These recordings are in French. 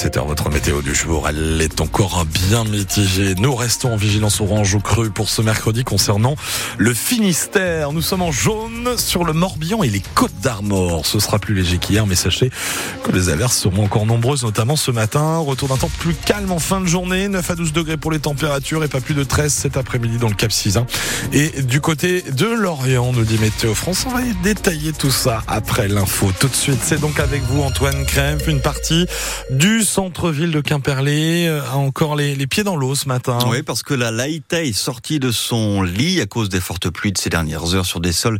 7h, votre météo du jour, elle est encore bien mitigée. Nous restons en vigilance orange au cru pour ce mercredi concernant le Finistère. Nous sommes en jaune sur le Morbihan et les Côtes d'Armor. Ce sera plus léger qu'hier, mais sachez que les averses seront encore nombreuses, notamment ce matin. Retour d'un temps plus calme en fin de journée, 9 à 12 degrés pour les températures et pas plus de 13 cet après-midi dans le Cap Cisin. Et du côté de Lorient, nous dit Météo France, on va détailler tout ça après l'info. Tout de suite, c'est donc avec vous Antoine Krempf, une partie du centre-ville de Quimperlé euh, a encore les, les pieds dans l'eau ce matin. Oui, parce que la Laïta est sortie de son lit à cause des fortes pluies de ces dernières heures sur des sols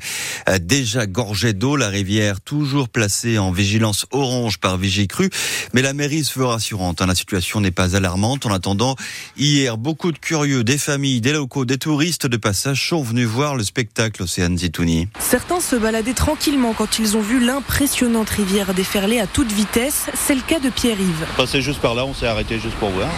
euh, déjà gorgés d'eau. La rivière toujours placée en vigilance orange par Vigicru. Mais la mairie se veut rassurante. Hein. La situation n'est pas alarmante. En attendant, hier, beaucoup de curieux, des familles, des locaux, des touristes de passage sont venus voir le spectacle Océane Zitouni. Certains se baladaient tranquillement quand ils ont vu l'impressionnante rivière déferler à toute vitesse. C'est le cas de Pierre-Yves. Passer juste par là, on s'est arrêté juste pour voir.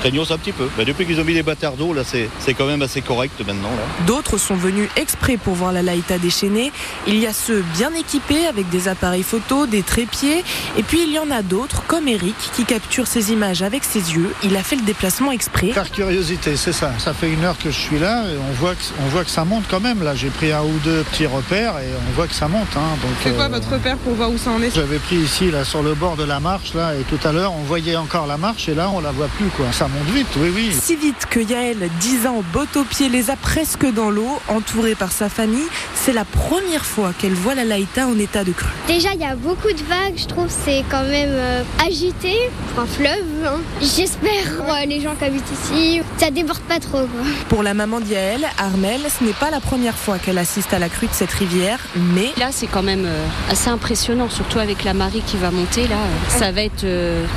Craignos un petit peu. Mais depuis qu'ils ont mis les bâtards d'eau, là, c'est quand même assez correct maintenant. D'autres sont venus exprès pour voir la Laïta déchaînée. Il y a ceux bien équipés avec des appareils photo, des trépieds. Et puis il y en a d'autres, comme Eric, qui capture ces images avec ses yeux. Il a fait le déplacement exprès. Par curiosité, c'est ça. Ça fait une heure que je suis là et on voit que, on voit que ça monte quand même. Là, j'ai pris un ou deux petits repères et on voit que ça monte. Hein. C'est quoi euh, votre repère pour voir où ça en est? J'avais pris ici, là, sur le bord de la marche, là, et tout à l'heure, on voyait encore la marche et là, on la voit plus, quoi. Ça monte vite, oui, oui. Si vite que Yael, 10 ans, botte aux pieds, les a presque dans l'eau, entourée par sa famille. C'est la première fois qu'elle voit la Laïta en état de crue. Déjà, il y a beaucoup de vagues. Je trouve c'est quand même euh, agité. Un fleuve. Hein. J'espère les gens qui habitent ici, ça déborde pas trop. Pour la maman d'Yael, Armel, ce n'est pas la première fois qu'elle assiste à la crue de cette rivière, mais là, c'est quand même euh, assez impressionnant, surtout avec la marée qui va monter. Là, ça va être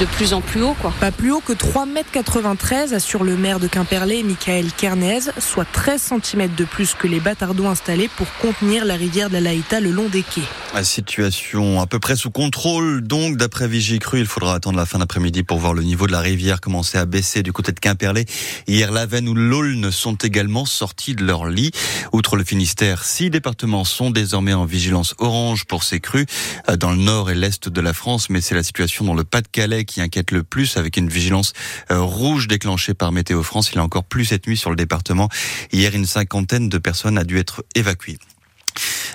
de plus en plus haut. Quoi. Pas plus haut que 3,93 m, assure le maire de Quimperlé, Michael Kernez, soit 13 cm de plus que les bâtardeaux installés pour contenir la rivière de la Laïta le long des quais. La situation à peu près sous contrôle, donc d'après Vigicru, il faudra attendre la fin d'après-midi pour voir le niveau de la rivière commencer à baisser du côté de Quimperlé. Hier, la Veine ou l'Aulne sont également sortis de leur lit. Outre le Finistère, six départements sont désormais en vigilance orange pour ces crues euh, dans le nord et l'est de la France, mais c'est la situation dans le Pas-de-Calais qui inquiète le plus avec une vigilance euh, rouge déclenchée par Météo France. Il a encore plus cette nuit sur le département. Hier, une cinquantaine de personnes a dû être évacuées.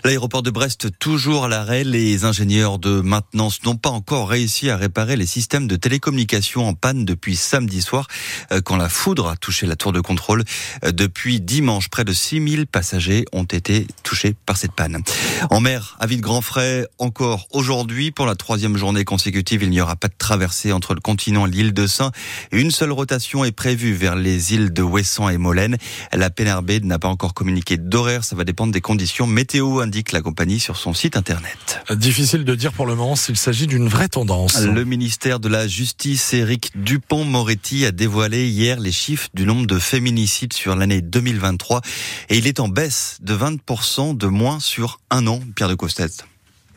L'aéroport de Brest toujours à l'arrêt. Les ingénieurs de maintenance n'ont pas encore réussi à réparer les systèmes de télécommunication en panne depuis samedi soir euh, quand la foudre a touché la tour de contrôle. Euh, depuis dimanche, près de 6000 passagers ont été touchés par cette panne. En mer, à de grand frais, encore aujourd'hui, pour la troisième journée consécutive, il n'y aura pas de traversée entre le continent et l'île de Saint. Une seule rotation est prévue vers les îles de Ouessant et Molène. La PNRB n'a pas encore communiqué d'horaire. Ça va dépendre des conditions météo indique la compagnie sur son site internet. Difficile de dire pour le moment s'il s'agit d'une vraie tendance. Le ministère de la Justice, Éric Dupont-Moretti, a dévoilé hier les chiffres du nombre de féminicides sur l'année 2023 et il est en baisse de 20% de moins sur un an, Pierre de Costet.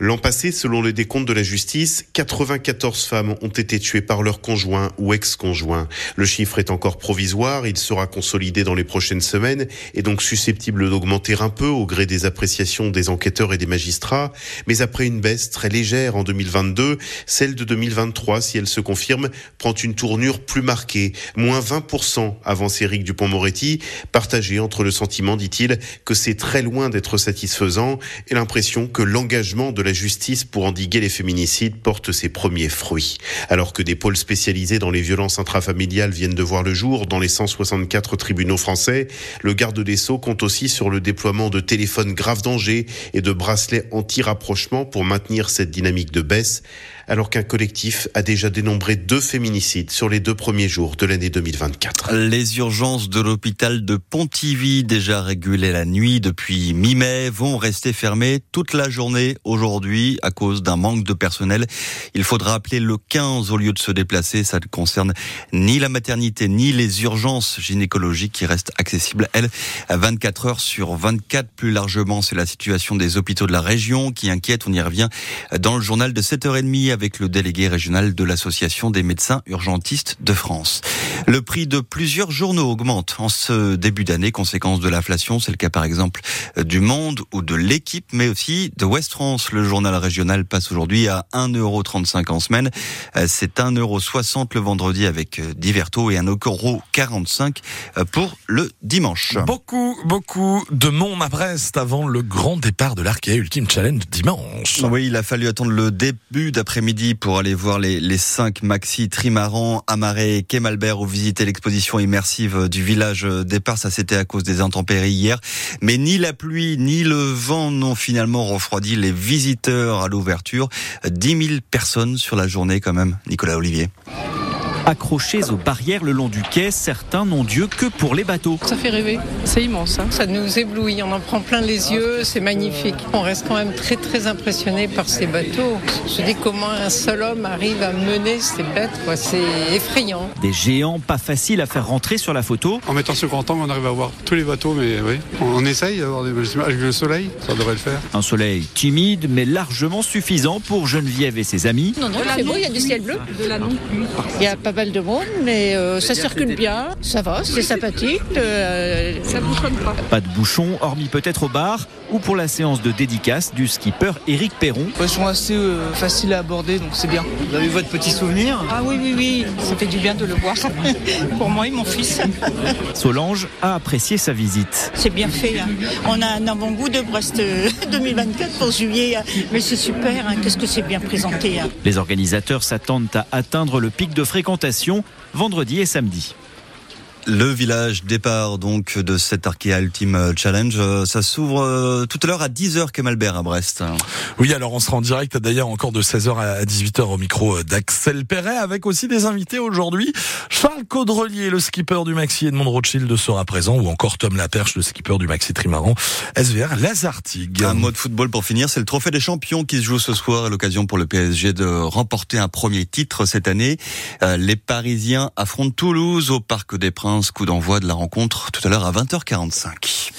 L'an passé, selon le décompte de la justice, 94 femmes ont été tuées par leur conjoint ou ex-conjoint. Le chiffre est encore provisoire, il sera consolidé dans les prochaines semaines et donc susceptible d'augmenter un peu au gré des appréciations des enquêteurs et des magistrats. Mais après une baisse très légère en 2022, celle de 2023, si elle se confirme, prend une tournure plus marquée, moins 20%, avance Éric Dupont-Moretti, partagé entre le sentiment, dit-il, que c'est très loin d'être satisfaisant et l'impression que l'engagement de la la justice pour endiguer les féminicides porte ses premiers fruits. Alors que des pôles spécialisés dans les violences intrafamiliales viennent de voir le jour dans les 164 tribunaux français, le garde des Sceaux compte aussi sur le déploiement de téléphones grave danger et de bracelets anti-rapprochement pour maintenir cette dynamique de baisse alors qu'un collectif a déjà dénombré deux féminicides sur les deux premiers jours de l'année 2024. Les urgences de l'hôpital de Pontivy, déjà régulées la nuit depuis mi-mai, vont rester fermées toute la journée aujourd'hui à cause d'un manque de personnel. Il faudra appeler le 15 au lieu de se déplacer. Ça ne concerne ni la maternité ni les urgences gynécologiques qui restent accessibles, elles, à 24 heures sur 24. Plus largement, c'est la situation des hôpitaux de la région qui inquiète. On y revient dans le journal de 7h30 avec le délégué régional de l'Association des médecins urgentistes de France. Le prix de plusieurs journaux augmente en ce début d'année, conséquence de l'inflation. C'est le cas par exemple du Monde ou de l'équipe, mais aussi de West France. Le journal régional passe aujourd'hui à 1,35€ en semaine. C'est 1,60€ le vendredi avec Diverto et 1,45€ pour le dimanche. Beaucoup, beaucoup de monde à Brest avant le grand départ de l'Arkea Ultimate Challenge dimanche. Oui, il a fallu attendre le début d'après-midi pour aller voir les, les cinq maxi trimarans, Amaré et Kemalbert ou visiter l'exposition immersive du village départ. Ça, c'était à cause des intempéries hier. Mais ni la pluie, ni le vent n'ont finalement refroidi les visiteurs à l'ouverture. 10 000 personnes sur la journée quand même. Nicolas Olivier. Accrochés aux barrières le long du quai, certains n'ont Dieu que pour les bateaux. Ça fait rêver, c'est immense. Hein. Ça nous éblouit, on en prend plein les yeux, c'est magnifique. On reste quand même très très impressionné par ces bateaux. Je dis comment un seul homme arrive à mener ces bêtes, c'est effrayant. Des géants pas faciles à faire rentrer sur la photo. En mettant ce grand angle, on arrive à voir tous les bateaux, mais oui, on essaye avec le soleil, ça devrait le faire. Un soleil timide mais largement suffisant pour Geneviève et ses amis. Non, non, c'est beau, il y a du ciel bleu. De la non Il y a pas mal de monde, mais euh, ça circule bien. Ça va, c'est sympathique. Euh, ça bouchonne pas. Pas de bouchon, hormis peut-être au bar ou pour la séance de dédicace du skipper Éric Perron. Ils sont assez euh, faciles à aborder, donc c'est bien. Vous avez votre petit souvenir? Ah oui, oui, oui. Ça fait du bien de le voir. pour moi et mon fils. Solange a apprécié sa visite. C'est bien fait. Hein. On a un avant-goût de Brest 2024 pour juillet. Mais c'est super. Hein. Qu'est-ce que c'est bien présenté. Hein. Les organisateurs s'attendent à atteindre le pic de fréquentation vendredi et samedi. Le village départ donc de cet Arkea Ultime Challenge, ça s'ouvre tout à l'heure à 10h Kemalbert à Brest. Oui, alors on sera en direct d'ailleurs encore de 16h à 18h au micro d'Axel Perret avec aussi des invités aujourd'hui. Charles Caudrelier, le skipper du Maxi Edmond Rothschild sera présent ou encore Tom Laperche, le skipper du Maxi Trimaran SVR Lazartigue. Un mot de football pour finir, c'est le trophée des champions qui se joue ce soir à l'occasion pour le PSG de remporter un premier titre cette année. Les Parisiens affrontent Toulouse au Parc des Princes. Coup d'envoi de la rencontre tout à l'heure à 20h45.